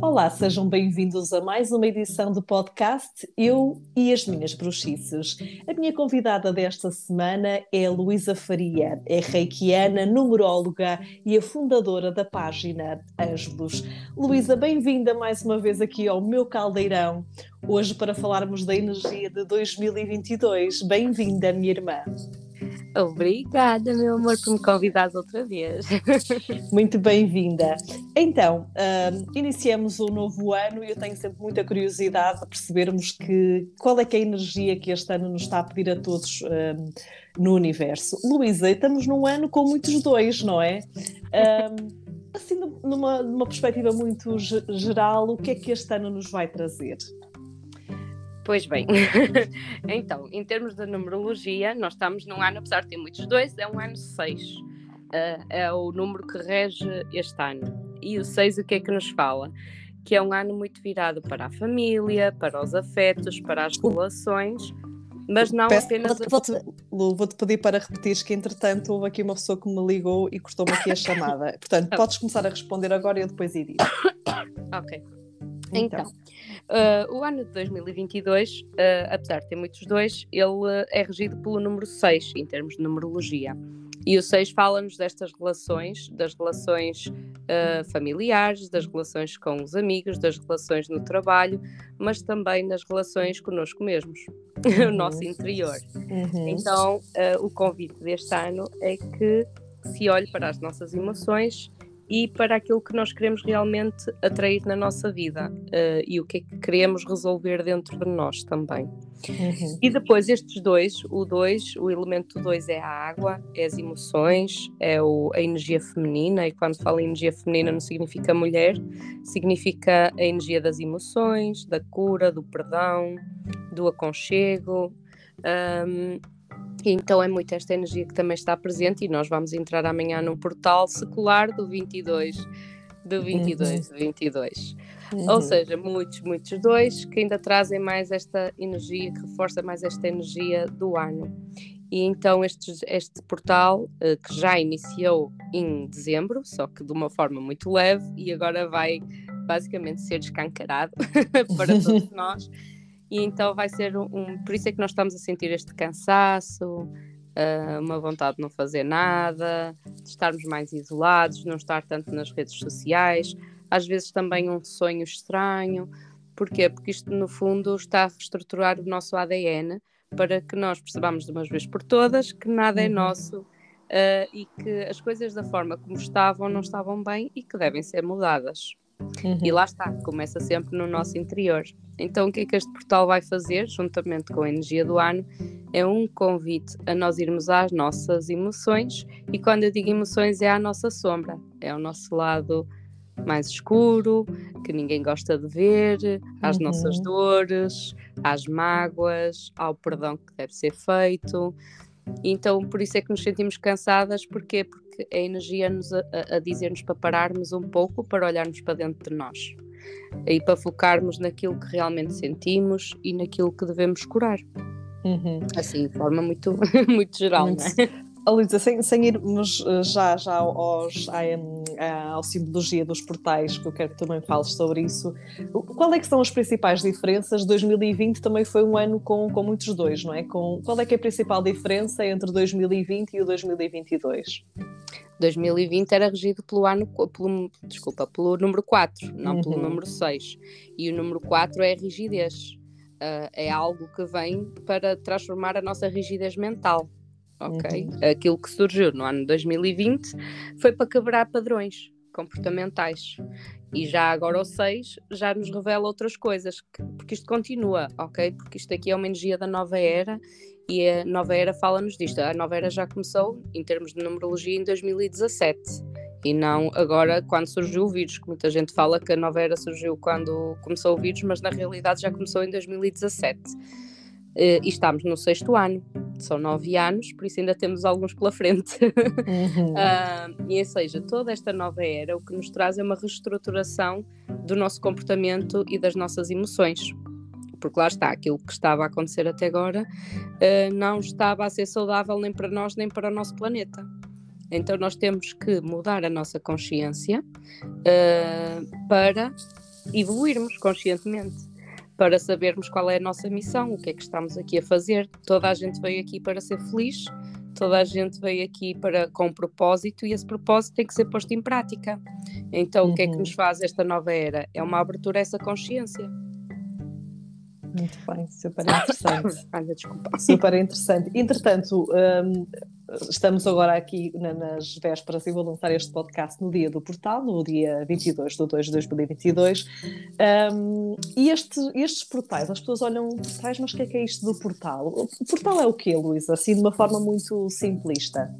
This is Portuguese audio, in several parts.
Olá, sejam bem-vindos a mais uma edição do podcast Eu e as Minhas Bruxices. A minha convidada desta semana é Luísa Faria, é reikiana, numeróloga e a fundadora da página Ângelos. Luísa, bem-vinda mais uma vez aqui ao meu caldeirão, hoje para falarmos da energia de 2022. Bem-vinda, minha irmã. Obrigada, meu amor, por me convidar outra vez. Muito bem-vinda. Então, uh, iniciamos o novo ano e eu tenho sempre muita curiosidade de percebermos que, qual é que é a energia que este ano nos está a pedir a todos uh, no universo. Luísa, estamos num ano com muitos dois, não é? Uh, assim, numa, numa perspectiva muito geral, o que é que este ano nos vai trazer? Pois bem, então, em termos de numerologia, nós estamos num ano, apesar de ter muitos dois, é um ano 6. Uh, é o número que rege este ano. E o 6 o que é que nos fala? Que é um ano muito virado para a família, para os afetos, para as relações, mas não Peço, apenas. Vou-te vou vou pedir para repetires que, entretanto, houve aqui uma pessoa que me ligou e cortou-me aqui a chamada. Portanto, podes começar a responder agora e eu depois iria. ok. Então, então Uh, o ano de 2022, uh, ah, apesar de ter muitos dois, ele é regido pelo número 6 em termos de numerologia. E o 6 fala-nos destas relações, das relações uh, familiares, das relações com os amigos, das relações no trabalho, mas também das relações connosco mesmos, uhum. o nosso interior. Uhum. Então, o convite deste ano é que se olhe para as nossas emoções e para aquilo que nós queremos realmente atrair na nossa vida uh, e o que é que queremos resolver dentro de nós também. Uhum. E depois estes dois, o dois, o elemento 2 é a água, é as emoções, é o, a energia feminina, e quando falo em energia feminina não significa mulher, significa a energia das emoções, da cura, do perdão, do aconchego. Um, então é muito esta energia que também está presente e nós vamos entrar amanhã num portal secular do 22, do 22, uhum. do 22. Uhum. Ou seja, muitos, muitos dois que ainda trazem mais esta energia, que reforça mais esta energia do ano. E então este, este portal, uh, que já iniciou em dezembro, só que de uma forma muito leve, e agora vai basicamente ser escancarado para todos nós e então vai ser um, um, Por isso é que nós estamos a sentir este cansaço, uh, uma vontade de não fazer nada, de estarmos mais isolados, não estar tanto nas redes sociais, às vezes também um sonho estranho. Porquê? Porque isto, no fundo, está a reestruturar o nosso ADN para que nós percebamos de uma vez por todas que nada é uhum. nosso. Uh, e que as coisas da forma como estavam não estavam bem e que devem ser mudadas. Uhum. E lá está, começa sempre no nosso interior. Então, o que é que este portal vai fazer, juntamente com a energia do ano, é um convite a nós irmos às nossas emoções, e quando eu digo emoções, é à nossa sombra, é ao nosso lado mais escuro, que ninguém gosta de ver, às uhum. nossas dores, às mágoas, ao perdão que deve ser feito. Então, por isso é que nos sentimos cansadas, porquê? Porque a energia nos a, a dizer-nos para pararmos um pouco, para olharmos para dentro de nós e para focarmos naquilo que realmente sentimos e naquilo que devemos curar. Uhum. Assim, de forma muito, muito geral, muito, não Luísa, sem, sem irmos eh, já, já aos, à, à, à simbologia dos portais, que eu quero que também fales sobre isso, qual é que são as principais diferenças? 2020 também foi um ano com, com muitos dois, não é? Com, qual é que é a principal diferença entre 2020 e o 2022? 2020 era regido pelo ano, pelo, desculpa, pelo número 4, não uhum. pelo número 6. E o número 4 é a rigidez. Uh, é algo que vem para transformar a nossa rigidez mental ok? Uhum. Aquilo que surgiu no ano 2020 foi para quebrar padrões comportamentais. E já agora o 6 já nos revela outras coisas, que, porque isto continua, ok? Porque isto aqui é uma energia da nova era e a nova era fala-nos disto. A nova era já começou, em termos de numerologia, em 2017 e não agora quando surgiu o vírus, que muita gente fala que a nova era surgiu quando começou o vírus, mas na realidade já começou em 2017. Uh, e estamos no sexto ano, são nove anos, por isso ainda temos alguns pela frente. Uhum. uh, e ou seja, toda esta nova era o que nos traz é uma reestruturação do nosso comportamento e das nossas emoções. Porque lá está, aquilo que estava a acontecer até agora uh, não estava a ser saudável nem para nós nem para o nosso planeta. Então nós temos que mudar a nossa consciência uh, para evoluirmos conscientemente, para sabermos qual é a nossa missão, o que é que estamos aqui a fazer. Toda a gente veio aqui para ser feliz, toda a gente veio aqui para, com um propósito e esse propósito tem que ser posto em prática. Então, uhum. o que é que nos uhum. faz esta nova era? É uma abertura a essa consciência. Muito bem, super interessante. Olha, desculpa. Super interessante. Entretanto, um, estamos agora aqui nas vésperas e vou lançar este podcast no dia do portal, no dia 22 de 2 de 2022. Um, e este, estes portais, as pessoas olham portais, mas o que é que é isto do portal? O portal é o quê, Luísa? Assim, de uma forma muito simplista.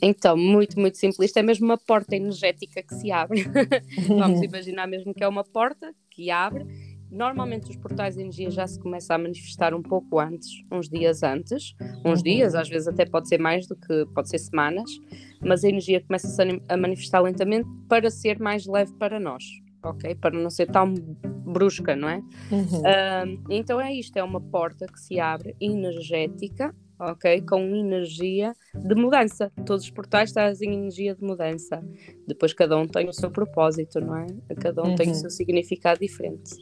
Então, muito, muito simplista, é mesmo uma porta energética que se abre. Vamos imaginar mesmo que é uma porta que abre Normalmente os portais de energia já se começam a manifestar um pouco antes, uns dias antes, uns uhum. dias, às vezes até pode ser mais do que, pode ser semanas, mas a energia começa-se a manifestar lentamente para ser mais leve para nós, ok? Para não ser tão brusca, não é? Uhum. Uh, então é isto, é uma porta que se abre energética, ok? Com energia de mudança. Todos os portais trazem energia de mudança. Depois cada um tem o seu propósito, não é? Cada um uhum. tem o uhum. seu significado diferente.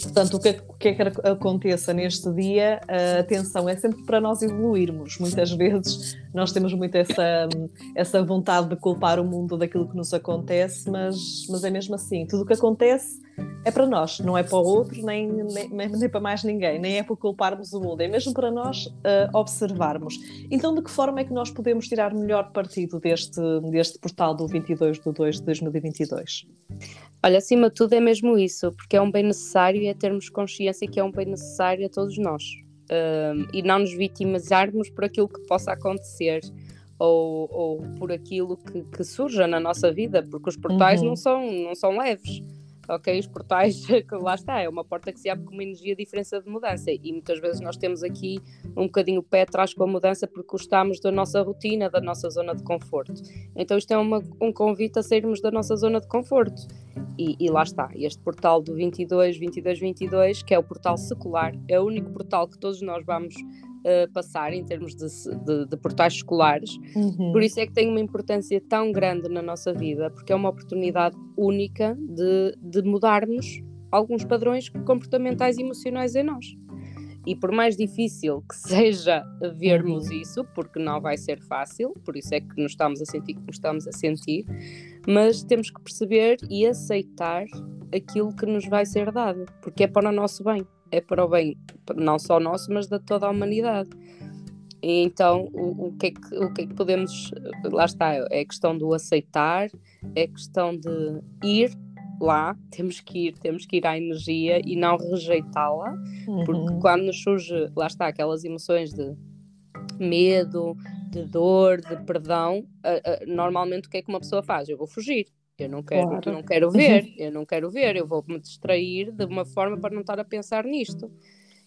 Portanto, o que, é, o que é que aconteça neste dia, a atenção é sempre para nós evoluirmos. Muitas vezes nós temos muito essa, essa vontade de culpar o mundo daquilo que nos acontece, mas, mas é mesmo assim. Tudo o que acontece é para nós, não é para o outro, nem, nem, nem para mais ninguém, nem é para culparmos o mundo, é mesmo para nós uh, observarmos. Então, de que forma é que nós podemos tirar melhor partido deste, deste portal do 22 de 2 de 2022? Olha, acima de tudo é mesmo isso, porque é um bem necessário e é termos consciência que é um bem necessário a todos nós. Um, e não nos vitimizarmos por aquilo que possa acontecer ou, ou por aquilo que, que, surja na nossa vida, porque os portais uhum. não, são, não são leves ok? Os portais, que lá está, é uma porta que se abre com uma energia de diferença de mudança e muitas vezes nós temos aqui um bocadinho o pé atrás com a mudança porque gostamos da nossa rotina, da nossa zona de conforto. Então isto é uma, um convite a sairmos da nossa zona de conforto. E, e, lá está, este portal do 22, 22, 22, que é o portal secular, é o único portal que todos nós vamos uh, passar em termos de, de, de portais escolares. Uhum. Por isso é que tem uma importância tão grande na nossa vida, porque é uma oportunidade única de, de mudarmos alguns padrões comportamentais e emocionais em nós. E por mais difícil que seja vermos uhum. isso, porque não vai ser fácil, por isso é que nos estamos a sentir como estamos a sentir, mas temos que perceber e aceitar aquilo que nos vai ser dado, porque é para o nosso bem é para o bem não só nosso, mas de toda a humanidade. E então, o, o, que é que, o que é que podemos. Lá está, é questão do aceitar, é questão de ir lá, temos que ir, temos que ir à energia e não rejeitá-la, uhum. porque quando nos surge, lá está, aquelas emoções de medo, de dor, de perdão, uh, uh, normalmente o que é que uma pessoa faz? Eu vou fugir. Eu não quero, claro. não quero ver, eu não quero ver, eu vou me distrair de uma forma para não estar a pensar nisto.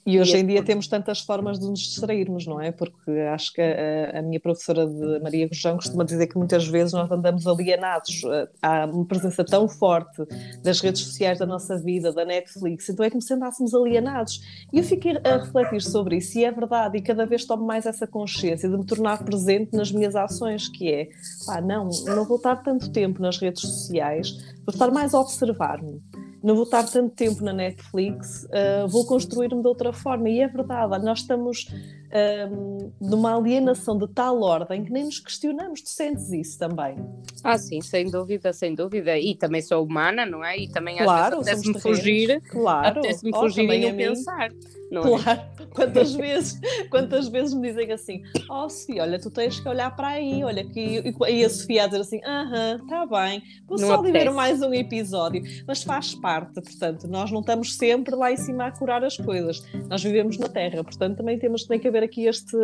E hoje em dia temos tantas formas de nos distrairmos, não é? Porque acho que a, a minha professora de Maria Gurjão costuma dizer que muitas vezes nós andamos alienados. Há uma presença tão forte das redes sociais da nossa vida, da Netflix, então é como se andássemos alienados. E eu fiquei a refletir sobre isso, e é verdade, e cada vez tomo mais essa consciência de me tornar presente nas minhas ações, que é, pá, não, não vou estar tanto tempo nas redes sociais, vou estar mais a observar-me não vou estar tanto tempo na Netflix, uh, vou construir-me de outra forma. E é verdade, nós estamos um, numa alienação de tal ordem que nem nos questionamos. Tu sentes isso também? Ah, sim, sem dúvida, sem dúvida. E também sou humana, não é? E também claro, às vezes apetece-me fugir, claro. apetece-me oh, fugir e não pensar. Não é? claro, é? quantas vezes, quantas vezes me dizem assim, oh, Sofia, olha, tu tens que olhar para aí, olha que e a Sofia a dizer assim, aham, está bem, vou não só ver mais um episódio, mas faz parte, portanto, nós não estamos sempre lá em cima a curar as coisas, nós vivemos na Terra, portanto também temos tem que haver aqui este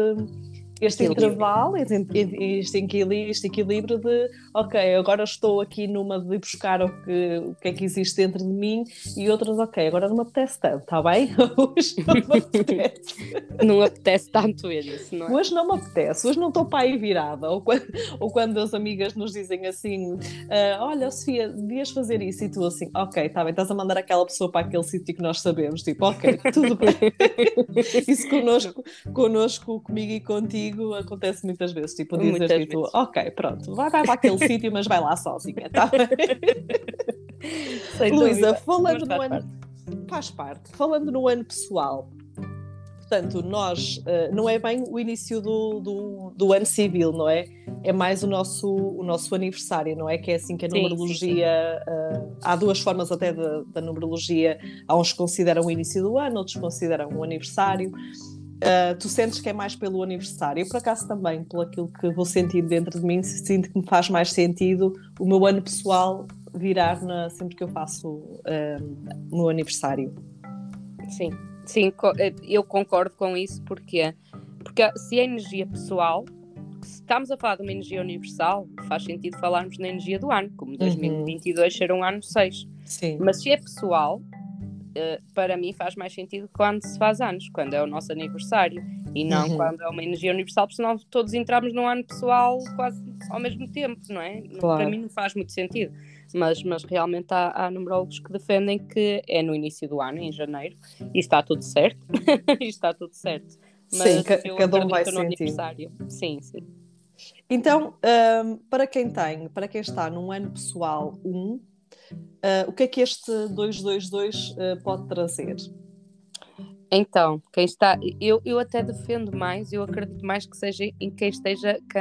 este intervalo, este, este, equilíbrio de ok, agora estou aqui numa de buscar o que, o que é que existe dentro de mim e outras, ok, agora não me apetece tanto, está bem? Hoje não me apetece. não apetece tanto isso, não é? Hoje não me apetece, hoje não estou para aí virada. Ou quando, ou quando as amigas nos dizem assim: uh, olha, Sofia, devias fazer isso, e tu assim, ok, está bem, estás a mandar aquela pessoa para aquele sítio que nós sabemos, tipo, ok, tudo bem. isso connosco, connosco, comigo e contigo comigo acontece muitas vezes, tipo, dizer tipo, ok, pronto, vai, vai para aquele sítio, mas vai lá sozinha, tá? Luísa, falando no ano. Parte. Faz parte. Falando no ano pessoal, portanto, nós uh, não é bem o início do, do, do, ano civil, não é? É mais o nosso, o nosso aniversário, não é? Que é assim que a sim, numerologia. Sim. Uh, há duas formas até da numerologia. Há uns que consideram o início do ano, outros consideram o aniversário. Uh, tu sentes que é mais pelo aniversário? Eu, por acaso, também, pelo aquilo que vou sentir dentro de mim, sinto que me faz mais sentido o meu ano pessoal virar na, sempre que eu faço uh, o meu aniversário. Sim, sim, eh, eu concordo com isso, porque porque se é energia pessoal, se estamos a falar de uma energia universal, faz sentido falarmos na energia do ano, como 2022 uhum. ser um ano 6. Sim. Mas se é pessoal, uh, para mim faz mais sentido quando se faz anos, quando é o nosso aniversário, e não uhum. quando é uma energia universal, porque senão todos entramos num ano pessoal quase ao mesmo tempo, não é? Claro. Para mim não faz muito sentido. Mas, mas realmente há, há numerólogos que defendem que é no início do ano, em janeiro, e está tudo certo. e está tudo certo. Mas sim, cada um vai sentir. Sim, sim. Então, um, para quem tem, para quem está num ano pessoal 1, um, Uh, o que é que este 222 uh, ah, pode trazer? Então, quem está. Eu, eu até defendo mais, eu acredito mais que seja em quem esteja. Que,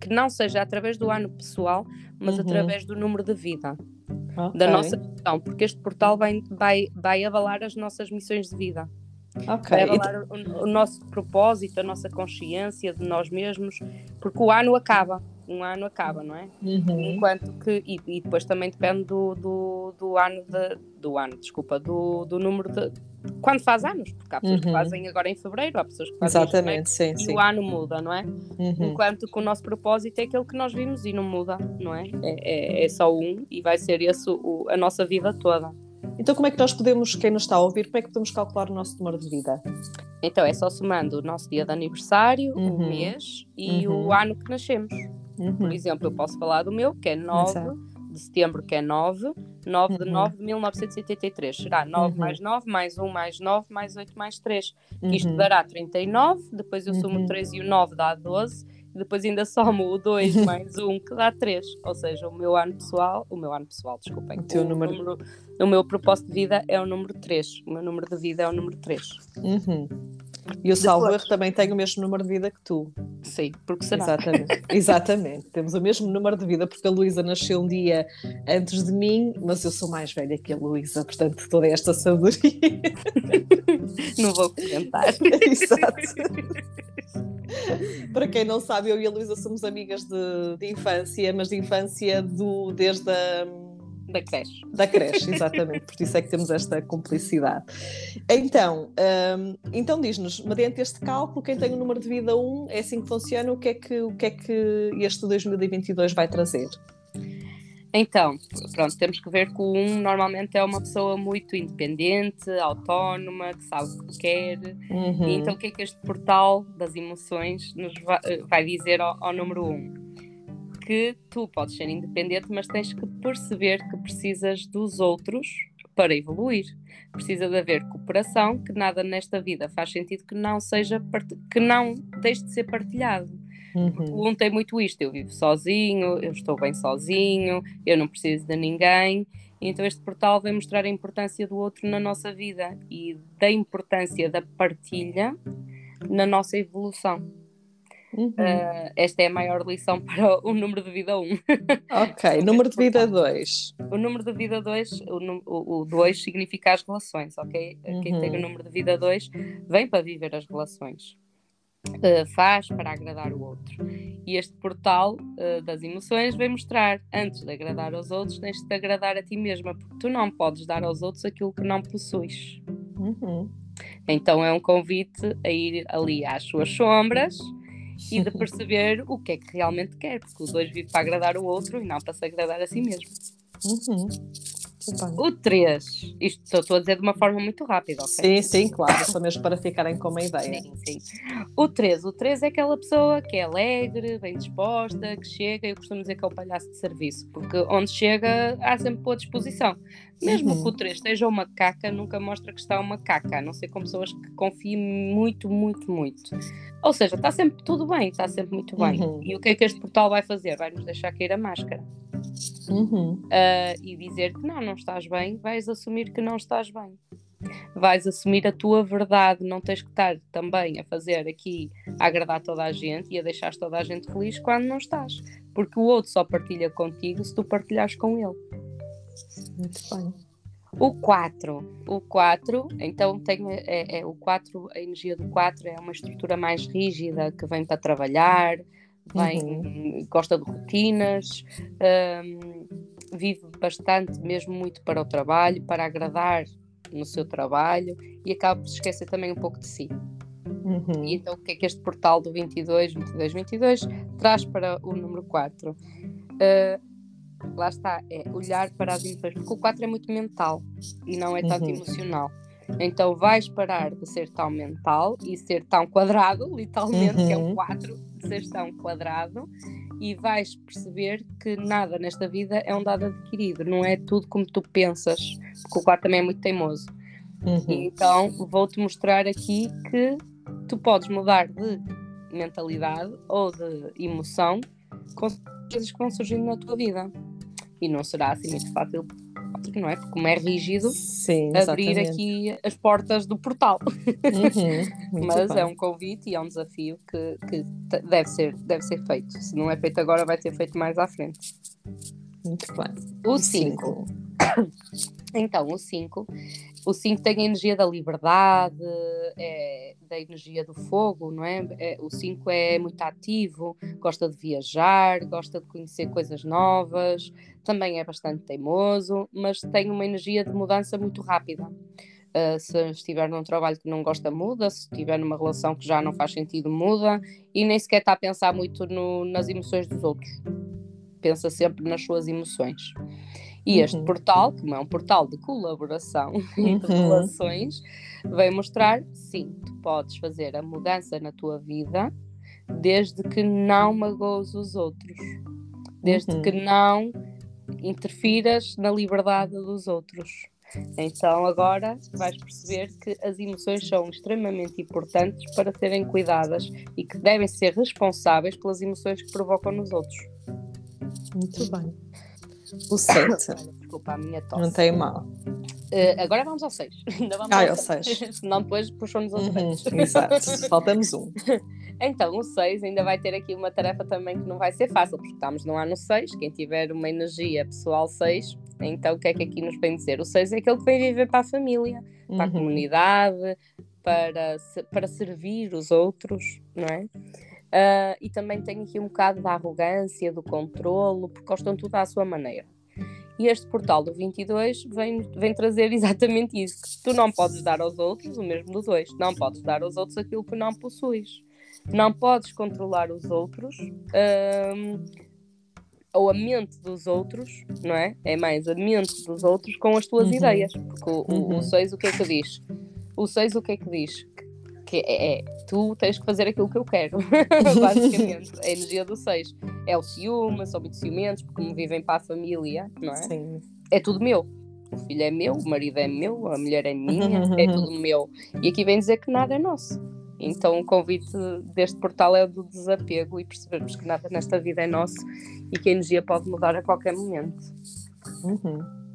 que não seja através do ano pessoal, mas uhum. através do número de vida. Okay. Da nossa missão, porque este portal vai, vai, vai avalar as nossas missões de vida. Okay. Vai avalar o, o nosso propósito, a nossa consciência de nós mesmos, porque o ano acaba um ano acaba, não é? Uhum. Enquanto que, e, e, depois também depende do, do, do ano, de, do ano, desculpa, do, do número de, quando faz anos, porque há pessoas uhum. que fazem agora em fevereiro, há pessoas que fazem Exatamente, sim, e sim. o ano muda, não é? Uhum. Enquanto que o nosso propósito é aquele que nós vimos e não muda, não é? É, é, é só um e vai ser esse o, a nossa vida toda. Então, como é que nós podemos, quem nos está a ouvir, como é que podemos calcular o nosso número de vida? Então, é só somando o nosso dia de aniversário, uhum. o mês e uhum. o ano que nascemos. Uhum. Por exemplo, eu posso falar do meu, que é 9 Exato. de setembro, que é 9, 9 uhum. de 9 de 1983. Será 9 uhum. mais 9, mais 1 mais 9, mais 8 mais 3. Que isto uhum. dará 39, depois eu somo o 3 uhum. e o 9 dá 12, e depois ainda somo o 2 mais 1, que dá 3. Ou seja, o meu ano pessoal, o meu ano pessoal, desculpem, o, teu o número... número... o meu propósito de vida é o número 3. O meu número de vida é o número 3. Uhum. E o Salvador também tem o mesmo número de vida que tu. Sim, porque será? Exatamente. Exatamente. Temos o mesmo número de vida, porque a Luísa nasceu um dia antes de mim, mas eu sou mais velha que a Luísa, portanto, toda esta sabedoria. Não vou comentar. Exato. Para quem não sabe, eu e a Luísa somos amigas de, de infância, mas de infância do, desde a da creche. Da creche, exatamente, por isso é que temos esta complicidade. Então, um, então diz-nos, mediante este cálculo, quem tem o número de vida 1, é assim que funciona, o que é que, o que, é que este 2022 vai trazer? Então, pronto, temos que ver que o 1 normalmente é uma pessoa muito independente, autónoma, que sabe o que quer. Uhum. Então, o que é que este portal das emoções nos vai, vai dizer ao, ao número 1? Que tu podes ser independente, mas tens que perceber que precisas dos outros para evoluir. Precisa de haver cooperação, que nada nesta vida faz sentido que não seja que não deixe de ser partilhado. Uhum. Um tem muito isto, eu vivo sozinho, eu estou bem sozinho, eu não preciso de ninguém. Então este portal vem mostrar a importância do outro na nossa vida e da importância da partilha na nossa evolução. Uhum. Uh, esta é a maior lição para o número de vida 1. Ok, número de vida 2. O número de vida 2, o 2 significa as relações, ok? Uhum. Quem tem o número de vida 2 vem para viver as relações. Uh, faz para agradar o outro. E este portal uh, das emoções vem mostrar, antes de agradar aos outros, tens de agradar a ti mesma, porque tu não podes dar aos outros aquilo que não possuis. Uhum. Então é um convite a ir ali às suas sombras e de perceber o que é que realmente quer, porque os dois vivem para agradar o outro e não para se agradar a si mesmo. Uhum. O 3, isto estou a dizer de uma forma muito rápida, ok? Sim, sim, claro, só mesmo para ficarem com uma ideia. Sim, sim. O 3, o 3 é aquela pessoa que é alegre, bem disposta, que chega, eu costumo dizer que é o palhaço de serviço, porque onde chega há sempre boa disposição. Mesmo uhum. que o 3 esteja uma caca, nunca mostra que está uma caca, a não ser com pessoas que confiem muito, muito, muito. Ou seja, está sempre tudo bem, está sempre muito bem. Uhum. E o que é que este portal vai fazer? Vai nos deixar cair a máscara. Uhum. uh, e dizer que não, não estás bem, vais assumir que não estás bem. Vais assumir a tua verdade, não tens que estar também a fazer aqui a agradar toda a gente e a deixar toda a gente feliz quando não estás, porque o outro só partilha contigo se tu partilhares com ele. Muito bem. O 4. O 4, então tem é, é, o 4, a energia do 4 é uma estrutura mais rígida que vem para trabalhar, vem, uhum. gosta de rotinas, um, vive bastante, mesmo muito para o trabalho, para agradar no seu trabalho e acaba por se esquecer também um pouco de si. Uhum. E então o que é que este portal do 22, 22, 22 traz para o número 4? Uh, lá está, é olhar para as emoções, porque o 4 é muito mental e não é tanto uhum. emocional. Então vais parar de ser tão mental e ser tão quadrado, literalmente, uhum. que é 4, uhum. de ser tão quadrado, e vais perceber que nada nesta vida é um dado adquirido, não é tudo como tu pensas, porque o 4 também é muito teimoso. Uhum. Então vou-te mostrar aqui que tu podes mudar de mentalidade ou de emoção com as coisas que vão surgindo na tua vida e não será assim muito fácil, porque não é? Porque como é rígido, Sim, abrir aqui as portas do portal. Uhum, Mas bem. é um convite e é um desafio que, que deve, ser, deve ser feito. Se não é feito agora, vai ser feito mais à frente. Muito bem. O 5. Então, o 5 o 5 tem a energia da liberdade, é, da energia do fogo, não é? é o 5 é muito ativo, gosta de viajar, gosta de conhecer coisas novas, também é bastante teimoso, mas tem uma energia de mudança muito rápida. Uh, se estiver num trabalho que não gosta, muda. Se estiver numa relação que já não faz sentido, muda. E nem sequer está a pensar muito no, nas emoções dos outros. Pensa sempre nas suas emoções. E este uhum. portal, como é um portal de colaboração e de uhum. relações, vai mostrar, sim, tu podes fazer a mudança na tua vida desde que não magoes os outros, desde uhum. que não interfiras na liberdade dos outros. Então agora vais perceber que as emoções são extremamente importantes para serem cuidadas e que devem ser responsáveis pelas emoções que provocam nos outros. Muito bem. O 7. Desculpa, a minha tosse. Não tem mal. Uh, agora vamos ao 6. Ainda vamos ah, ao 6. Senão depois puxam-nos aos uhum, Exato. Faltamos um. Então, o 6 ainda vai ter aqui uma tarefa também que não vai ser fácil, porque estamos no ano 6. Quem tiver uma energia pessoal 6, então o que é que aqui nos vem dizer? O 6 é aquele que vem viver para a família, para a uhum. comunidade, para, para servir os outros, não é? Uh, e também tem aqui um bocado da arrogância, do controlo, porque gostam tudo à sua maneira. E este portal do 22 vem, vem trazer exatamente isso: que tu não podes dar aos outros o mesmo do 2, não podes dar aos outros aquilo que não possuis, não podes controlar os outros. ou a mente dos outros, não é? É mais a mente dos outros com as tuas uhum. ideias. Porque o, uhum. o 6 o que é que diz? O 6 o que é que diz? Que é, é, tu tens que fazer aquilo que eu quero, basicamente. a energia do 6 é o ciúme, são muito ciumentos, porque me vivem para a família, não é? Sim. É tudo meu. O filho é meu, o marido é meu, a mulher é minha, é tudo meu. E aqui vem dizer que nada é nosso. Então o convite deste portal é o do desapego e percebermos que nada nesta vida é nosso e que a energia pode mudar a qualquer momento. Uhum.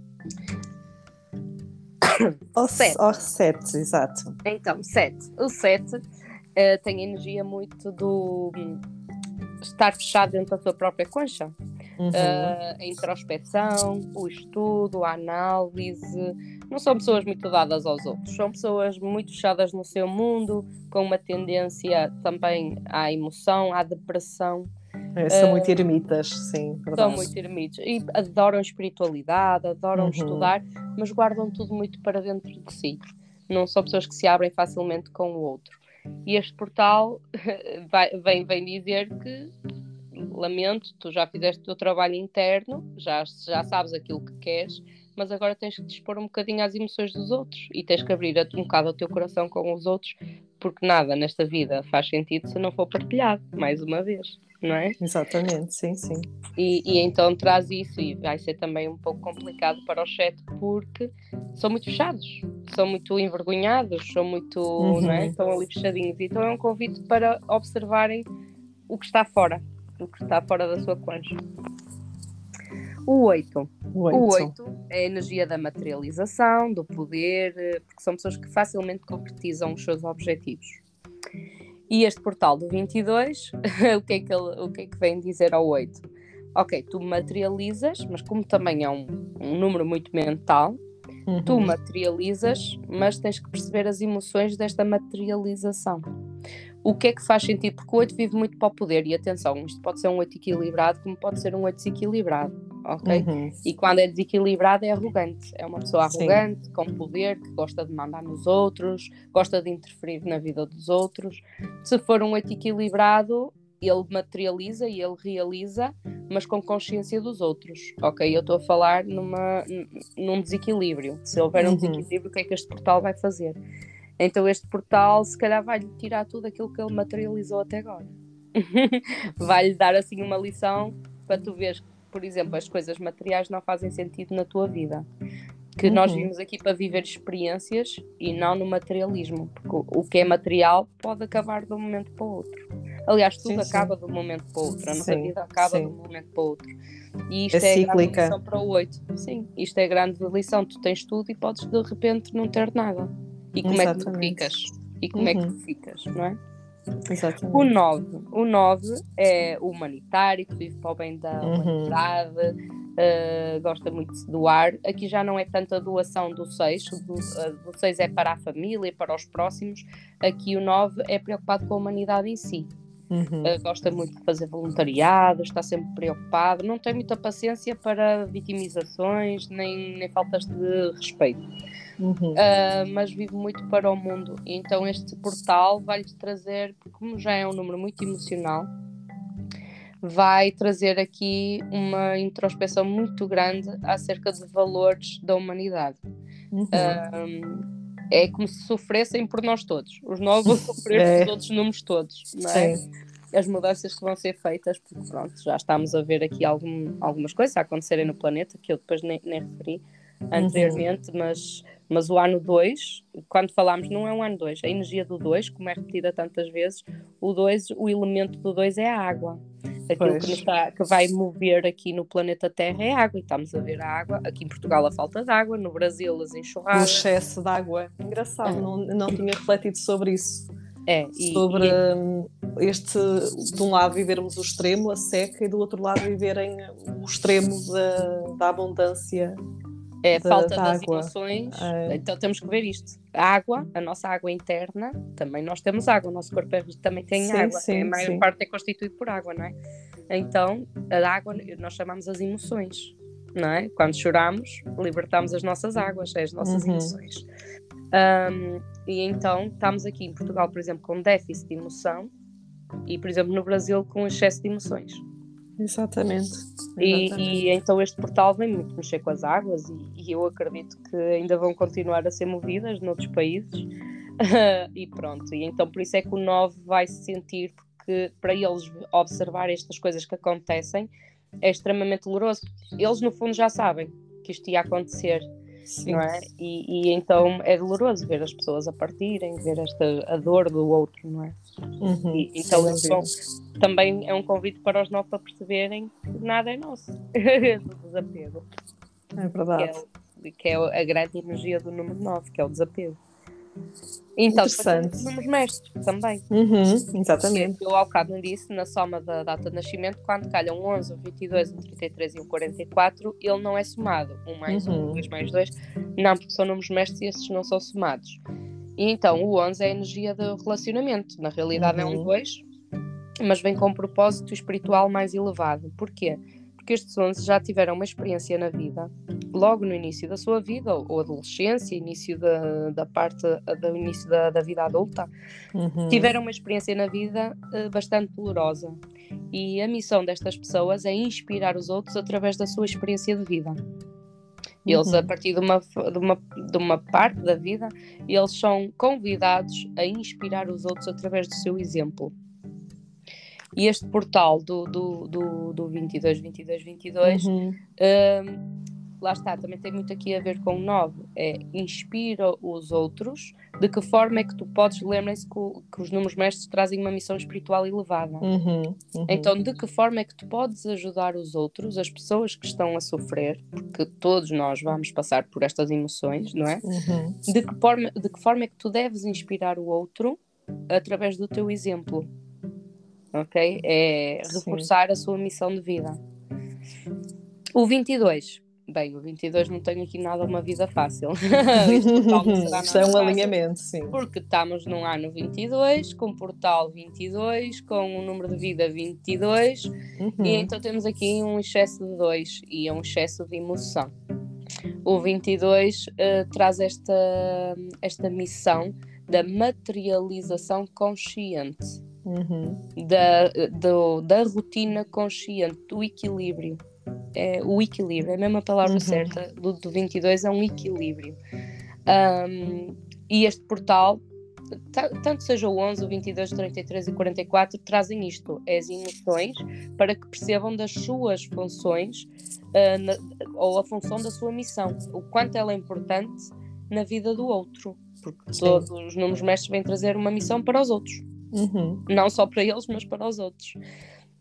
Ou 7. Ou 7, exato. Então, 7. O 7 uh, tem energia muito do estar fechado dentro da sua própria concha. Uhum. Uh, a introspecção, o estudo, a análise. Não são pessoas muito dadas aos outros, são pessoas muito fechadas no seu mundo, com uma tendência também à emoção, à depressão. É, são muito ermitas, sim. Verdade. São muito ermitas. E adoram espiritualidade, adoram uhum. estudar, mas guardam tudo muito para dentro de si. Não são pessoas que se abrem facilmente com o outro. E este portal vai, vem, vem dizer que lamento, tu já fizeste o teu trabalho interno, já, já sabes aquilo que queres, mas agora tens que dispor um bocadinho às emoções dos outros e tens que abrir um bocado o teu coração com os outros, porque nada nesta vida faz sentido se não for partilhado, mais uma vez não é? Exatamente, sim, sim. E, e, então traz isso e vai ser também um pouco complicado para o chat porque são muito fechados, são muito envergonhados, são muito, uhum. não é? Estão ali fechadinhos. Então é um convite para observarem o que está fora, o que está fora da sua concha. O 8. O 8. o 8 é a energia da materialização, do poder, eh, porque são pessoas que facilmente concretizam os seus objetivos. E este portal do 22, o que é que, ele, o que, é que vem dizer ao 8? Ok, tu materializas, mas como também é um, um número muito mental, uhum. tu materializas, mas tens que perceber as emoções desta materialização o que é que faz sentido? Porque o 8 vive muito para o poder, e atenção, isto pode ser um 8 equilibrado, como pode ser um 8 desequilibrado, ok? Uhum. E quando é desequilibrado é arrogante, é uma pessoa arrogante, Sim. com poder, que gosta de mandar nos outros, gosta de interferir na vida dos outros. Se for um 8 equilibrado, ele materializa e ele realiza, mas com consciência dos outros, ok? Eu estou a falar numa, num desequilíbrio. Se houver um uhum. desequilíbrio, o que é que este portal vai fazer? Então este portal se calhar vai-lhe tirar tudo aquilo que ele materializou até agora. vai-lhe dar assim uma lição para tu veres que, por exemplo, as coisas materiais não fazem sentido na tua vida. Que uhum. nós vimos aqui para viver experiências e não no materialismo, porque o que é material pode acabar de um momento para o outro. Aliás, tudo sim, acaba sim. de um momento para o outro, a nossa sim, vida acaba de um momento para o outro. E isto é, é grande lição para o 8. Sim, isto é grande lição. Tu tens tudo e podes de repente não ter nada. E como Exatamente. é que tu ficas? E como uhum. é que tu uhum. ficas, não é? Exatamente. O 9. O 9 é humanitário, que vive para o bem da uhum. humanidade, uh, gosta muito de doar. Aqui já não é tanto a doação do 6, do, uh, 6 é para a família, para os próximos. Aqui o 9 é preocupado com a humanidade em si. Uhum. Uh, gosta muito de fazer voluntariado, está sempre preocupado, não tem muita paciência para vitimizações nem, nem faltas de respeito uhum. uh, mas vive muito para o mundo. Então este portal vai-lhe trazer, como já é um número muito emocional, vai trazer aqui uma introspeção muito grande acerca de valores da humanidade. Uhum. Uh, é como se sofressem por nós todos. Os novos vão sofrer é. por todos os números todos, não é? Sim. As mudanças que vão ser feitas, porque pronto, já estamos a ver aqui algum, algumas coisas a acontecerem no planeta que eu depois nem, nem referi anteriormente, uhum. mas mas o ano 2, quando falamos, não é um ano 2, a energia do 2, como é repetida tantas vezes, o 2, o elemento do 2 é a água. Aquilo que, está, que, vai mover aqui no planeta Terra é água, e estamos a ver a água. Aqui em Portugal a falta de água, no Brasil as enxurradas. O excesso de água. Engraçado, é. não, não tinha refletido sobre isso. É, e, sobre e... Hum, este, de um lado vivermos o extremo, a seca, e do outro lado viverem o extremo da, da abundância é da, falta da das água. emoções, é. então temos que ver isto. A água, a nossa água interna, também nós temos água, o nosso corpo é, também tem sim, água, sim, a maior sim. parte é constituído por água, não é? Então, a água nós chamamos as emoções, não é? Quando choramos, libertamos as nossas águas, as nossas uhum. emoções. Um, e então, estamos aqui em Portugal, por exemplo, com déficit de emoção e, por exemplo, no Brasil com excesso de emoções. Exatamente. E, e, então este portal vem muito mexer com as águas e, e, eu acredito que ainda vão continuar a ser movidas noutros países. e pronto, e então por isso é que o 9 vai se sentir, porque para eles observar estas coisas que acontecem é extremamente doloroso. Eles no fundo já sabem que isto ia acontecer Sim. não é? E, e, então é doloroso ver as pessoas a partirem, ver esta a dor do outro, não é? Uhum, e, então é também é um convite para os nove para perceberem que nada é nosso do desapego. É verdade. Que é, que é a grande energia do número 9, que é o desapego. Então, Interessante. Números mestres também. Uhum, exatamente. Eu ao bocado não disse, na soma da data de nascimento, quando calham um 11, um 22, um 33 e um 44, ele não é somado. Um mais uhum. um, dois mais dois. Não, porque são números mestres e esses não são somados. E então o 11 é a energia do relacionamento. Na realidade uhum. é um 2, mas vem com um propósito espiritual mais elevado. Porquê? porque estes 11 já tiveram uma experiência na vida, logo no início da sua vida, ou, adolescência, início da, da parte do início da, da vida adulta, uhum. tiveram uma experiência na vida uh, bastante dolorosa. E a missão destas pessoas é inspirar os outros através da sua experiência de vida. Eles, uhum. a partir de uma, de, uma, de uma parte da vida, eles são convidados a inspirar os outros através do seu exemplo. E este portal do, do, do, do 22, 22, 22 uhum. uh, lá está, também tem muito aqui a ver com o 9, é inspira os outros, de que forma é que tu podes, lembrem-se que, que, os números mestres trazem uma missão espiritual elevada. Uhum, uhum. Então, de que forma é que tu podes ajudar os outros, as pessoas que estão a sofrer, porque todos nós vamos passar por estas emoções, não é? Uhum. De, que forma, de que forma é que tu deves inspirar o outro através do teu exemplo? Ok? É reforçar Sim. a sua missão de vida. O 22 Bem, o 22 não tem aqui nada uma vida fácil. Isto é um alinhamento, sim. Porque estamos num ano 22, com portal 22, com um número de vida 22, uhum. e então temos aqui um excesso de 2 e é um excesso de emoção. O 22 uh, eh, traz esta, esta missão da materialização consciente, uhum. da, do, da rotina consciente, do equilíbrio é o equilíbrio, é a mesma palavra uhum. certa do, do 22 é um equilíbrio. Um, e este portal, tanto seja o 11, o 22, 33 e 44, trazem isto, é as emoções, para que percebam das suas funções uh, na, ou a função da sua missão, o quanto ela é importante na vida do outro, porque Sim. todos os números mestres vêm trazer uma missão para os outros, uhum. não só para eles, mas para os outros.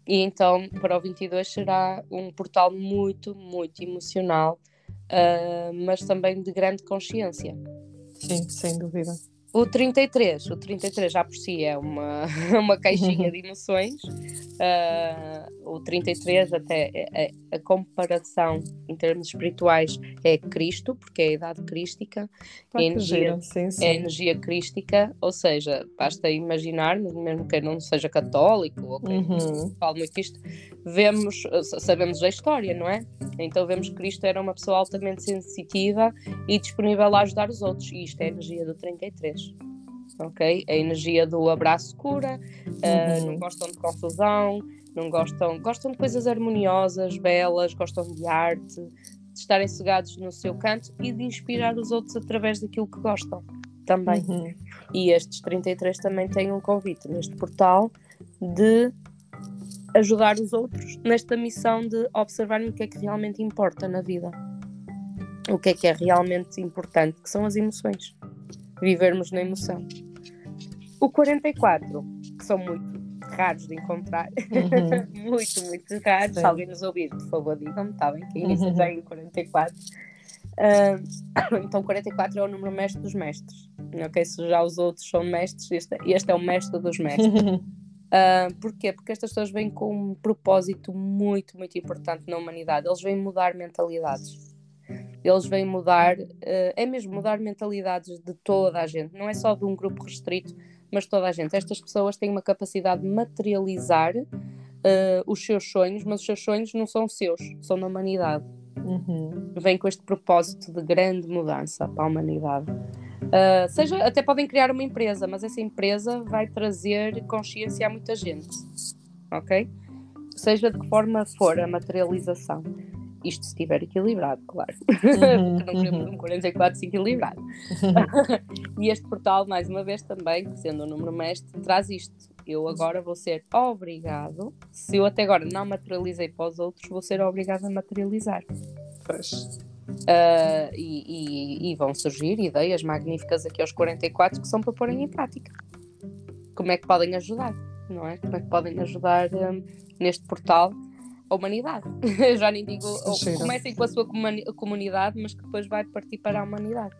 E então, para o 22 será um portal muito, muito emocional, uh, mas também de grande consciência. Sim, sem dúvida. O 33, o 33 já por si é uma, uma caixinha de emoções. Uh, o 33, até a, é, é, a, comparação em termos espirituais é Cristo, porque é a idade crística. é, energia, sim, sim. é energia crística, ou seja, basta imaginar, mesmo que não seja católico, ou que uhum. falo muito isto, vemos, sabemos a história, não é? Então vemos que Cristo era uma pessoa altamente sensitiva e disponível a ajudar os outros, e isto é a energia do 33. Ok? A energia do abraço cura, uh, não gostam de confusão, não gostam, gostam de coisas harmoniosas, belas, gostam de arte, de estarem cegados no seu canto e de inspirar os outros através daquilo que gostam também. Uhum. E estes 33 também têm um convite neste portal de ajudar os outros nesta missão de observarem o que é que realmente importa na vida. O que é que é realmente importante, que são as emoções. Vivermos na emoção. O 44, que são muito raros de encontrar, uhum. muito, muito raros. Sim. Se alguém nos ouvir, por favor, digam-me, está bem? Que inicia uhum. em 44. Uh, então, 44 é o número mestre dos mestres. Ok, se já os outros são mestres, este, este é o mestre dos mestres. Uh, porquê? Porque estas pessoas vêm com um propósito muito, muito importante na humanidade. Eles vêm mudar mentalidades. Eles vêm mudar, uh, é mesmo mudar mentalidades de toda a gente, não é só de um grupo restrito, mas toda a gente. Estas pessoas têm uma capacidade de materializar uh, os seus sonhos, mas os seus sonhos não são seus, são da humanidade. Uhum. Vêm com este propósito de grande mudança para a humanidade. Uh, seja, até podem criar uma empresa, mas essa empresa vai trazer consciência a muita gente, ok? Seja de que forma for a materialização. Isto se estiver equilibrado, claro. Uhum, Porque não queremos uhum. um 44 desequilibrado. e este portal, mais uma vez, também, sendo o número mestre, traz isto. Eu agora vou ser obrigado, se eu até agora não materializei para os outros, vou ser obrigado a materializar. Pois. Uh, e, e, e, vão surgir ideias magníficas aqui aos 44 que são para porem em prática. Como é que podem ajudar, não é? Como é que podem ajudar um, neste portal a humanidade? Já nem digo, comecem com a sua comunidade, mas que depois vai partir para a humanidade.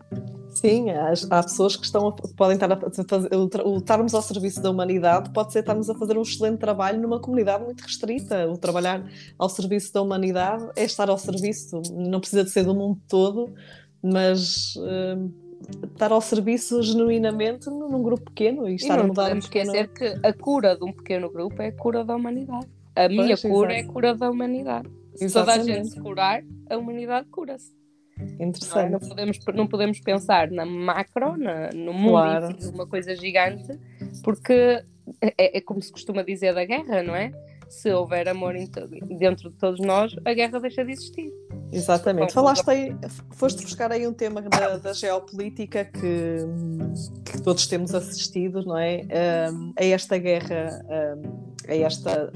Sim, há, pessoas que estão a, podem estar a fazer, o, estarmos ao serviço da humanidade pode ser estarmos a fazer um excelente trabalho numa comunidade muito restrita. O trabalhar ao serviço da humanidade é estar ao serviço, não precisa de ser do mundo todo, mas uh, estar ao serviço genuinamente num grupo pequeno e estar e a mudar. Não podemos esquecer que a cura de um pequeno grupo é a cura da humanidade. A minha pois, cura exatamente. é a cura da humanidade. Se Exatamente. toda a gente se curar, a humanidade cura-se. Interessante. Não, é? não, podemos, não podemos pensar na macro, na, no mundo, claro. uma coisa gigante, porque é, é, como se costuma dizer da guerra, não é? Se houver amor dentro de todos nós, a guerra deixa de existir. Exatamente. Falaste aí, foste buscar aí um tema da, da geopolítica que, que, todos temos assistido, não é? Um, a esta guerra um, é esta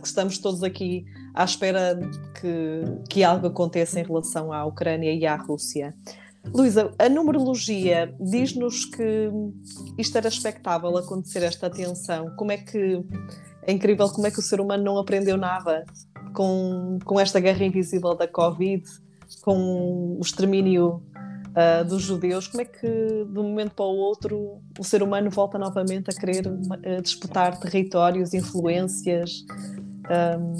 que estamos todos aqui à espera que, que algo aconteça em relação à Ucrânia e à Rússia. Luísa, a numerologia diz-nos que isto era expectável acontecer, esta tensão. Como é que é incrível como é que o ser humano não aprendeu nada com, com esta guerra invisível da Covid, com o extermínio uh, dos judeus. Como é que de um momento para o outro o ser humano volta novamente a querer uh, disputar territórios, influências? Um,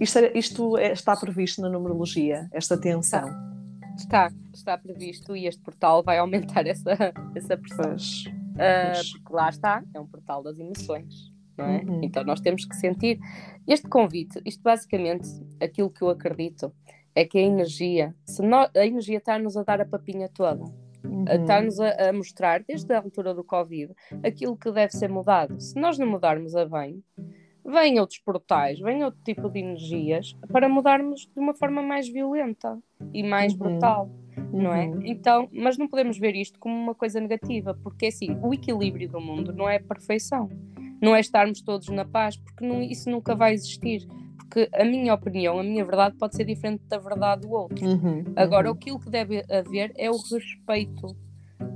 isto, isto é, está previsto na numerologia, esta tensão? Está, está previsto e este portal vai aumentar essa, essa pressão. Pois, uh, Porque lá está, é um portal das emoções. É? Uhum. Então nós temos que sentir este convite. Isto basicamente, aquilo que eu acredito é que a energia, se nós, a energia está-nos a dar a papinha toda. Uhum. Está-nos a, a, mostrar, desde a altura do Covid, aquilo que deve ser mudado. Se nós não mudarmos a bem, vêm outros portais, vêm outro tipo de energias para mudarmos de uma forma mais violenta e mais uhum. brutal, não é? Uhum. Então, mas não podemos ver isto como uma coisa negativa, porque assim, o equilíbrio do mundo não é perfeição, não é estarmos todos na paz, porque não, isso nunca vai existir. Porque a minha opinião, a minha verdade pode ser diferente da verdade do outro. Uhum. Agora, uhum. aquilo que deve haver é o respeito.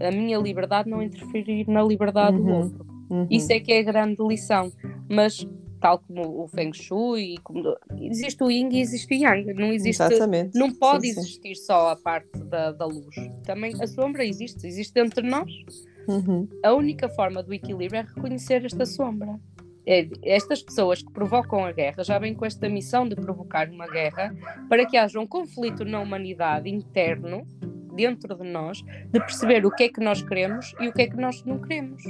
A minha liberdade não interferir na liberdade do uhum. outro. Uhum. Isso é que é a grande lição. Mas tal como o Feng Shui, como, existe o Yin e existe o Yang, não existe, Exatamente. não pode sim, existir sim. só a parte da, da luz, também a sombra existe, existe dentro de nós. Uhum. A única forma do equilíbrio é reconhecer esta sombra. É, estas pessoas que provocam a guerra já vêm com esta missão de provocar uma guerra para que haja um conflito na humanidade interno, dentro de nós, de perceber o que é que nós queremos e o que é que nós não queremos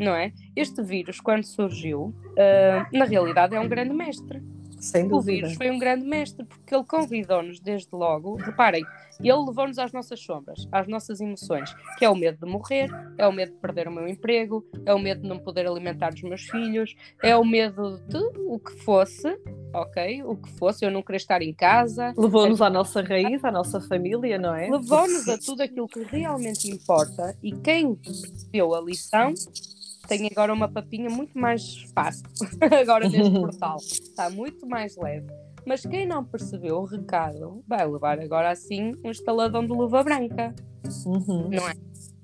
não é? Este vírus, quando surgiu, uh, na realidade é um grande mestre. Sem dúvida. O vírus foi um grande mestre, porque ele convidou-nos desde logo. Reparem, ele levou-nos às nossas sombras, às nossas emoções, que é o medo de morrer, é o medo de perder o meu emprego, é o medo de não poder alimentar os meus filhos, é o medo de o que fosse, ok? O que fosse, eu não querer estar em casa. Levou-nos à nossa raiz, à nossa família, não é? Levou-nos a tudo aquilo que realmente importa e quem percebeu a lição tem agora uma papinha muito mais fácil, agora neste portal. Está muito mais leve. Mas quem não percebeu o recado vai levar agora assim um estaladão de luva branca. Uhum. Não é?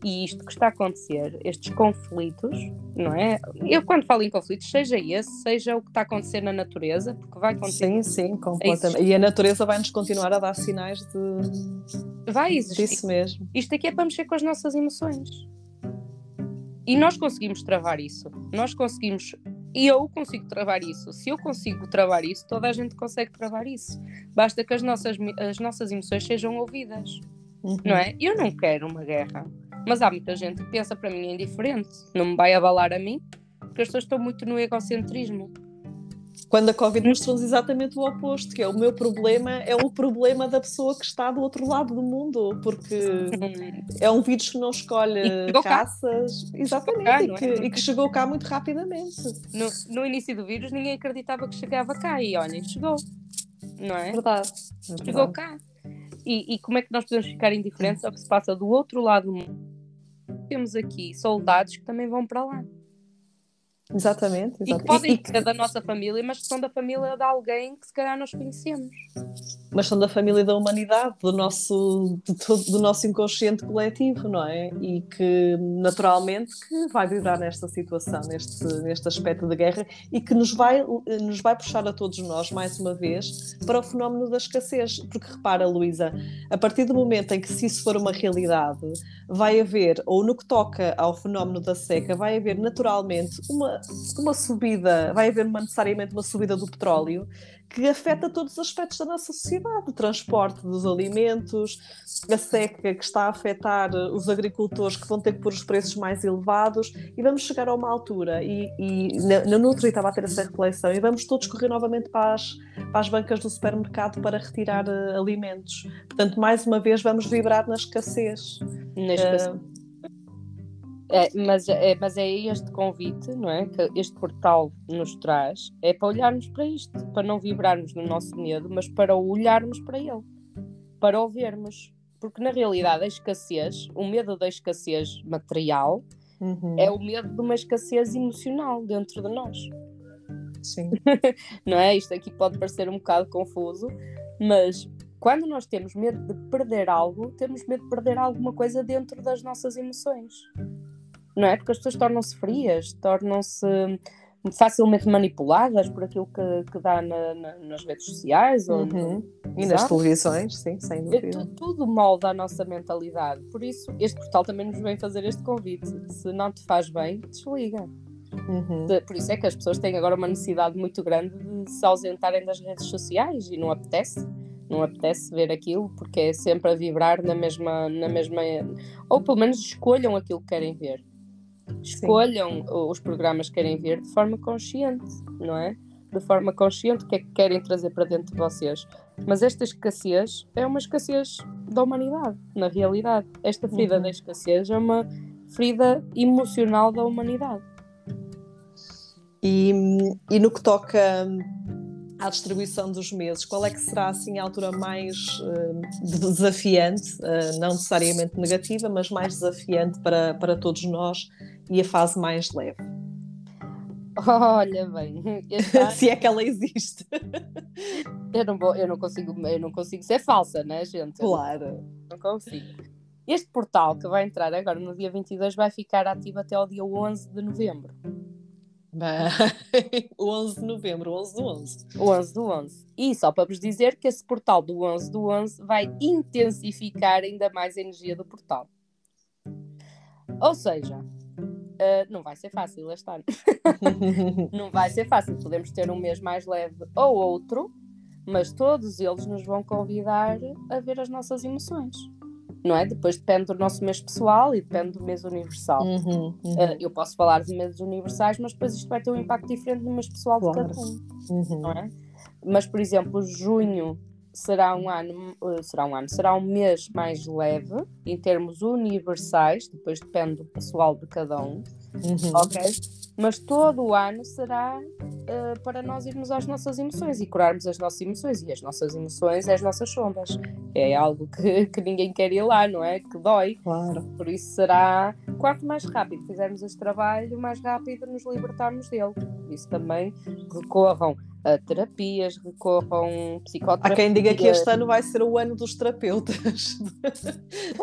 E isto que está a acontecer, estes conflitos, não é? Eu quando falo em conflitos, seja esse, seja o que está a acontecer na natureza, porque vai acontecer. Sim, sim, completamente. E a natureza vai nos continuar a dar sinais de. Vai existir. Disso mesmo. Isto aqui é para mexer com as nossas emoções. E nós conseguimos travar isso. Nós conseguimos. E eu consigo travar isso. Se eu consigo travar isso, toda a gente consegue travar isso. Basta que as nossas, as nossas emoções sejam ouvidas. Uhum. Não é? Eu não quero uma guerra. Mas há muita gente que pensa para mim é indiferente. Não me vai abalar a mim, porque as pessoas estão muito no egocentrismo. Quando a Covid mostrou-nos exatamente o oposto, que é o meu problema é o problema da pessoa que está do outro lado do mundo, porque é um vírus que não escolhe raças, cá. exatamente, cá, e, que, é? e, que, chegou cá muito rapidamente. No, no, início do vírus ninguém acreditava que chegava cá e olha, chegou, não é? Verdade. É chegou cá. E, e como é que nós podemos ficar indiferentes ao que se passa do outro lado do mundo? Temos aqui soldados que também vão para lá. Exatamente, exatamente. E que podem e, ser da nossa família, mas que são da família de alguém que se calhar nós conhecemos. Mas são da família da humanidade, do nosso, do, do nosso inconsciente coletivo, não é? E que naturalmente que vai vibrar nesta situação, neste, neste aspecto de guerra e que nos vai, nos vai puxar a todos nós, mais uma vez, para o fenómeno da escassez. Porque repara, Luísa, a partir do momento em que se isso for uma realidade, vai haver, ou no que toca ao fenómeno da seca, vai haver naturalmente uma uma, subida, vai haver uma, necessariamente uma subida do petróleo que afeta todos os aspectos da nossa sociedade, o transporte dos alimentos, a seca que está a afetar os agricultores que vão ter que pôr os preços mais elevados e vamos chegar a uma altura e, e na, na Nutri estava a ter essa reflexão e vamos todos correr novamente para as, para as bancas do supermercado para retirar uh, alimentos. Portanto, mais uma vez vamos vibrar na escassez. Na escassez. Uh, é, mas, é, mas é este convite, não é? Que este portal nos traz, é para olharmos para isto, para não vibrarmos no nosso medo, mas para olharmos para ele, para o vermos. Porque na realidade a escassez, o medo da escassez material, uhum. é o medo de uma escassez emocional dentro de nós. Sim. não é? Isto aqui pode parecer um bocado confuso, mas quando nós temos medo de perder algo, temos medo de perder alguma coisa dentro das nossas emoções. Não é? Porque as pessoas tornam-se frias, tornam-se facilmente manipuladas por aquilo que, que dá na, na, nas redes sociais ou uhum. e nas televisões, sim, sem dúvida. Tudo, tudo molda a nossa mentalidade. Por isso, este portal também nos vem fazer este convite. Se não te faz bem, desliga. Uhum. Por isso é que as pessoas têm agora uma necessidade muito grande de se ausentarem das redes sociais e não apetece. Não apetece ver aquilo porque é sempre a vibrar na mesma, na mesma. Ou pelo menos escolham aquilo que querem ver. Escolham Sim. os programas que querem ver de forma consciente, não é? De forma consciente o que é que querem trazer para dentro de vocês. Mas esta escassez é uma escassez da humanidade, na realidade. Esta ferida uhum. da escassez é uma ferida emocional da humanidade. E, e no que toca à distribuição dos meses, qual é que será assim a altura mais uh, desafiante, uh, não necessariamente negativa, mas mais desafiante para, para todos nós e a fase mais leve? Olha bem, se é que ela existe. eu não vou, eu não consigo, eu não consigo ser falsa, né, gente? Claro. Não consigo. Este portal que vai entrar agora no dia 22 vai ficar ativo até o dia 11 de novembro. o 11 de novembro, 11 do 11. O 11 do 11. E só para vos dizer que esse portal do 11 do 11 vai intensificar ainda mais a energia do portal. Ou seja, uh, não vai ser fácil este ano. não vai ser fácil. Podemos ter um mês mais leve ou outro, mas todos eles nos vão convidar a ver as nossas emoções não é? Depois depende do nosso mês pessoal e depende do mês universal. Uhum, uhum. Uh, eu posso falar de meses universais, mas depois isto vai ter um impacto diferente no mês pessoal claro. de cada um, uhum. não é? Mas, por exemplo, junho será um ano, uh, será um ano, será um mês mais leve em termos universais, depois depende do pessoal de cada um, uhum. ok? Mas todo o ano será uh, para nós irmos às nossas emoções e curarmos as nossas emoções. E as nossas emoções é as nossas sombras. É algo que, que ninguém quer ir lá, não é? Que dói. Claro. Por isso será, quanto mais rápido fizermos este trabalho, mais rápido nos libertarmos dele. Isso também recorram a terapias, recorram psicoterapias. Há quem diga que este ano vai ser o ano dos terapeutas.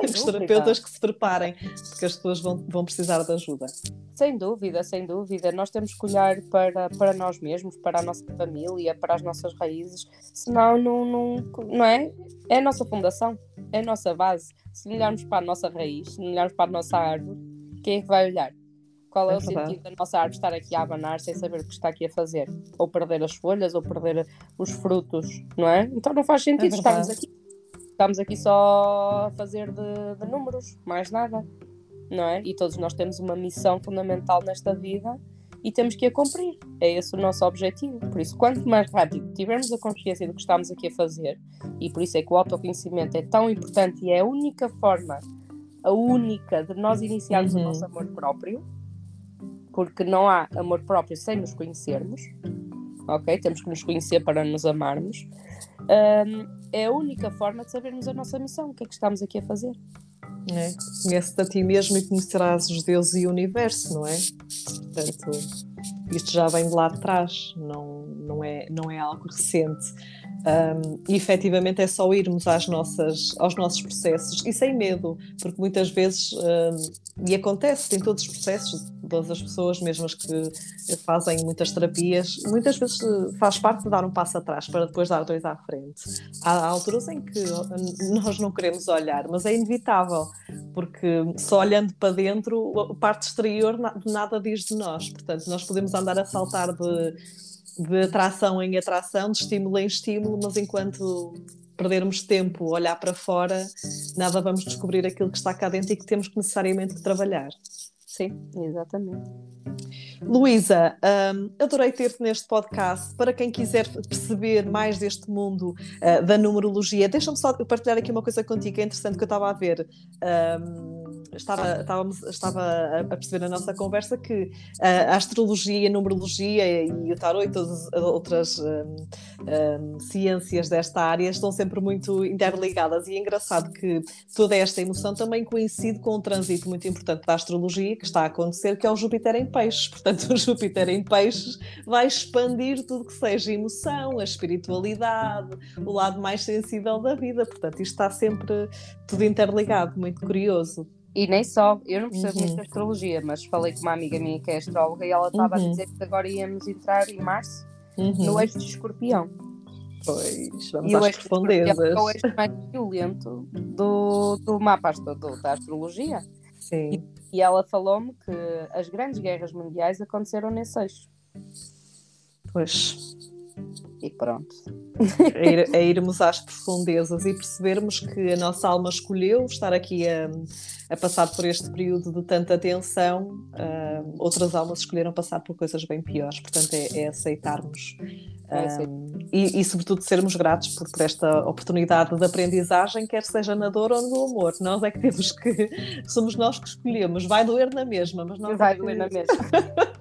Os terapeutas que se preparem, porque as pessoas vão, vão precisar de ajuda. Sem dúvida, sem dúvida. Nós temos que olhar para, para nós mesmos, para a nossa família, para as nossas raízes. Senão, não, não, não é? É a nossa fundação, é a nossa base. Se olharmos para a nossa raiz, se olharmos para a nossa árvore, quem é que vai olhar? Qual é, é o verdade. sentido da nossa árvore estar aqui a abanar sem saber o que está aqui a fazer? Ou perder as folhas, ou perder os frutos, não é? Então não faz sentido é estarmos aqui. Estamos aqui só a fazer de, de números, mais nada, não é? E todos nós temos uma missão fundamental nesta vida e temos que a cumprir. É esse o nosso objetivo. Por isso, quanto mais rápido tivermos a consciência do que estamos aqui a fazer, e por isso é que o autoconhecimento é tão importante e é a única forma, a única de nós iniciarmos uhum. o nosso amor próprio, porque não há amor próprio sem nos conhecermos, ok? Temos que nos conhecer para nos amarmos. Um, é a única forma de sabermos a nossa missão, o que é que estamos aqui a fazer. É, Conhece-te a ti mesmo e conhecerás os deuses e o universo, não é? Portanto, isto já vem de lá de trás, não, não, é, não é algo recente. Um, e efetivamente é só irmos às nossas, aos nossos processos e sem medo, porque muitas vezes, um, e acontece em todos os processos, todas as pessoas, mesmo as que fazem muitas terapias, muitas vezes eh, faz parte de dar um passo atrás para depois dar dois à frente. Há alturas em que nós não queremos olhar, mas é inevitável, porque só olhando para dentro, a parte exterior nada diz de nós. Portanto, nós podemos andar a saltar de de atração em atração, de estímulo em estímulo, mas enquanto perdermos tempo olhar para fora, nada vamos descobrir aquilo que está cá dentro e que temos que necessariamente trabalhar. Sim, exatamente. Luísa, um, adorei ter-te neste podcast. Para quem quiser perceber mais deste mundo uh, da numerologia, deixa-me só partilhar aqui uma coisa contigo que é interessante que eu estava a ver. Um, estava, estávamos, estava a perceber na nossa conversa que a astrologia, a numerologia e o tarot e todas as outras um, um, ciências desta área estão sempre muito interligadas. E é engraçado que toda esta emoção também coincide com um trânsito muito importante da astrologia que está a acontecer, que é o Júpiter em peixes. Portanto, o Júpiter em peixes vai expandir tudo que seja emoção, a espiritualidade, o lado mais sensível da vida. Portanto, isto está sempre tudo interligado, muito curioso. E nem só, eu não percebo uhum. muito de astrologia, mas falei com uma amiga minha que é astróloga e ela estava uhum. a dizer que agora íamos entrar em março uhum. no eixo de escorpião. Pois, vamos e às profundezas. É o eixo mais violento do, do mapa do, da astrologia. Sim. E, e ela falou-me que as grandes guerras mundiais aconteceram nesse eixo. Pois. E pronto. A, ir, a, irmos às profundezas e percebermos que a nossa alma escolheu estar aqui a, a passar por este período de tanta tensão, uh, outras almas escolheram passar por coisas bem piores. Portanto, é, é aceitarmos um, e, e, sobretudo, sermos gratos por, por, esta oportunidade de aprendizagem, quer seja na dor ou no amor. Nós é que temos que. Somos nós que escolhemos. Vai doer na mesma, mas nós. Vai é doer na mesma.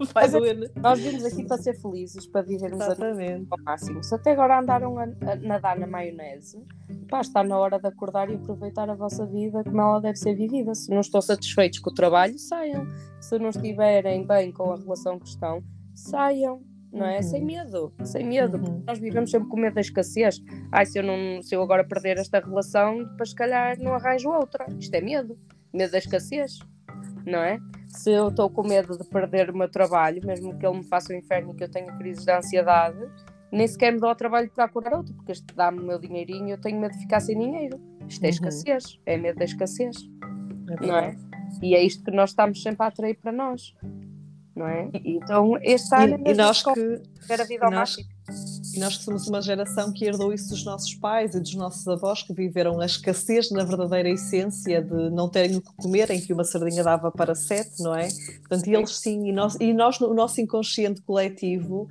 Vai mas, doer. Nós vimos aqui para ser felizes, para vivermos Exatamente. ao máximo. Se até agora andaram a, a nadar na maionese, pá, está na hora de acordar e aproveitar a vossa vida como ela deve ser vivida. Se não estão satisfeitos com o trabalho, saiam. Se não estiverem bem com a relação que estão, saiam não é? Uhum. Sem medo, sem medo, uhum. nós vivemos sempre com medo da escassez. Ai, se eu, não, se eu agora perder esta relação, depois se calhar não arranjo outra. Isto é medo, medo da escassez, não é? Se eu estou com medo de perder o meu trabalho, mesmo que ele me faça o um inferno e que eu tenha crises de ansiedade, nem sequer me dou ao trabalho de procurar outro, porque este dá-me o meu dinheirinho e eu tenho medo de ficar sem dinheiro. Isto é uhum. escassez, é medo da escassez, é não é? E é isto que nós estamos sempre a atrair para nós não é? Então, este ano e, e nós que a vida ao nós, E nós que somos uma geração que herdou isso dos nossos pais e dos nossos avós, que viveram a escassez na verdadeira essência de não terem o que comer, em que uma sardinha dava para sete, não é? Portanto, eles sim, e nós, e nós no nosso inconsciente coletivo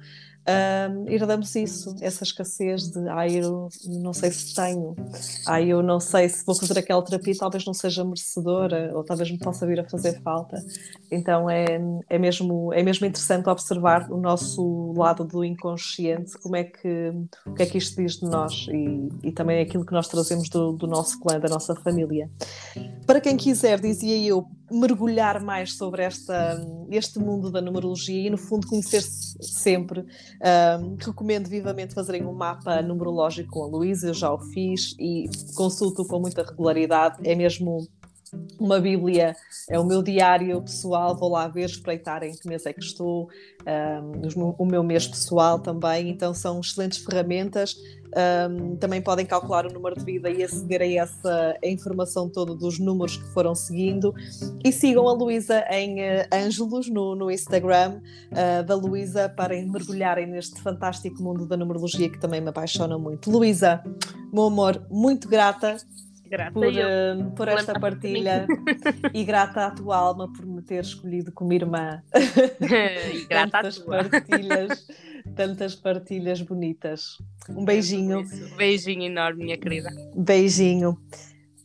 um, herdamos isso, essa escassez de ai, eu não sei se tenho, ai, eu não sei se vou fazer aquela terapia, talvez não seja merecedora, ou talvez me possa vir a fazer falta. Então é, é, mesmo, é mesmo interessante observar o nosso lado do inconsciente, como é que, o que é que isto diz de nós e, e também aquilo que nós trazemos do, do nosso clã, da nossa família. Para quem quiser, dizia eu, mergulhar mais sobre esta, este mundo da numerologia e, no fundo, conhecer-se sempre. Um, recomendo vivamente fazerem um mapa numerológico com a Luísa, eu já o fiz e consulto com muita regularidade. É mesmo uma Bíblia, é o meu diário pessoal, vou lá ver, espreitar em que mês é que estou, um, o meu mês pessoal também, então são excelentes ferramentas. Um, também podem calcular o número de vida e aceder a essa a informação toda dos números que foram seguindo. E sigam a Luísa em uh, Ângelos no, no Instagram uh, da Luísa para mergulharem neste fantástico mundo da numerologia que também me apaixona muito. Luísa, meu amor, muito grata Grata por, uh, por esta partilha e grata à tua alma por me ter escolhido como irmã. e grata tantas partilhas, tantas partilhas bonitas. Um beijinho. Um beijinho enorme, minha querida. Beijinho.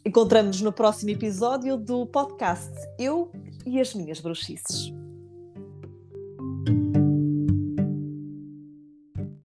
Encontramos-nos no próximo episódio do podcast Eu e as Minhas Bruxices.